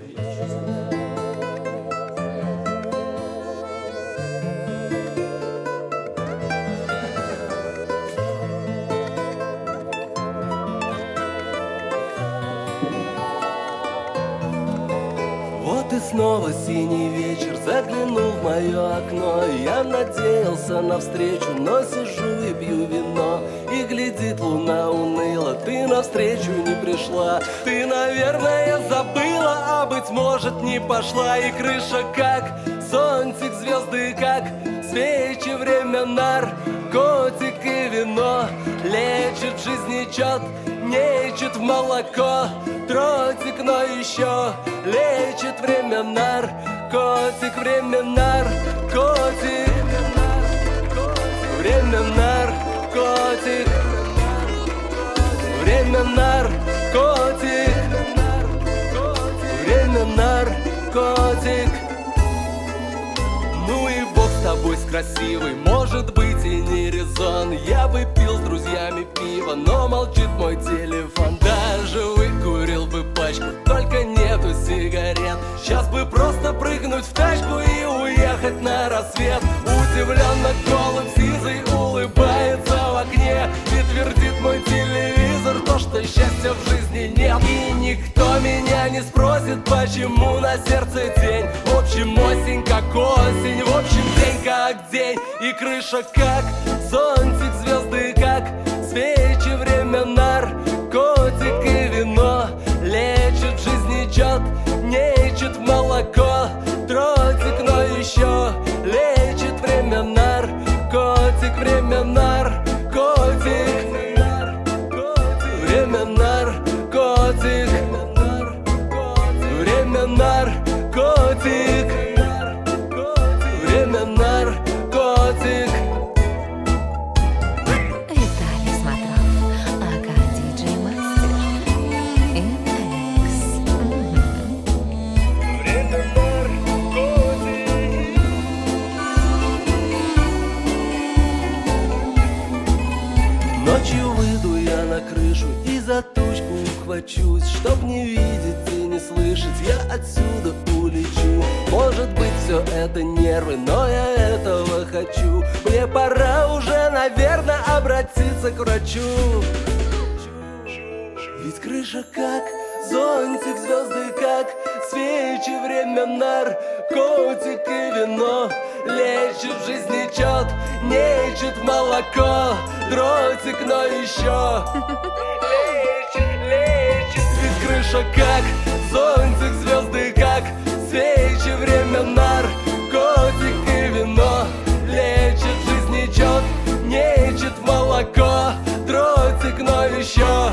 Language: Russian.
Amen. И снова синий вечер заглянул в мое окно. Я надеялся на встречу, но сижу и пью вино. И глядит луна уныло, ты навстречу не пришла. Ты, наверное, забыла, а быть может не пошла. И крыша как зонтик, звезды как свечи, время нар Котик и вино. Лечит жизни чет, нечет в молоко. Тротик, но еще лечит время нар. Котик, время нар, котик. Время нар, котик. Время нар, котик. Время нар, с красивой, может быть и не резон. Я бы пил с друзьями пиво, но молчит мой телефон. Даже выкурил бы пачку, только нету сигарет. Сейчас бы просто прыгнуть в тачку и уехать на рассвет. Удивленно голым сизый улыбается в окне И твердит мой телевизор то, что счастья в жизни нет. И никто меня не спросит, почему на сердце день В общем осень как осень, в общем как день И крыша как зонтик, звезды как свечи, время за тучку ухвачусь Чтоб не видеть и не слышать, я отсюда улечу. Может быть все это нервы, но я этого хочу. Мне пора уже, наверное, обратиться к врачу. Ведь крыша как зонтик, звезды как свечи, время нар, котик и вино Лечит в жизни чет, нечет молоко, дротик, но еще Наша как зонтик, звезды как свечи, время наркотик и вино. Лечит жизнь, нечет, нечет молоко, дротик, но еще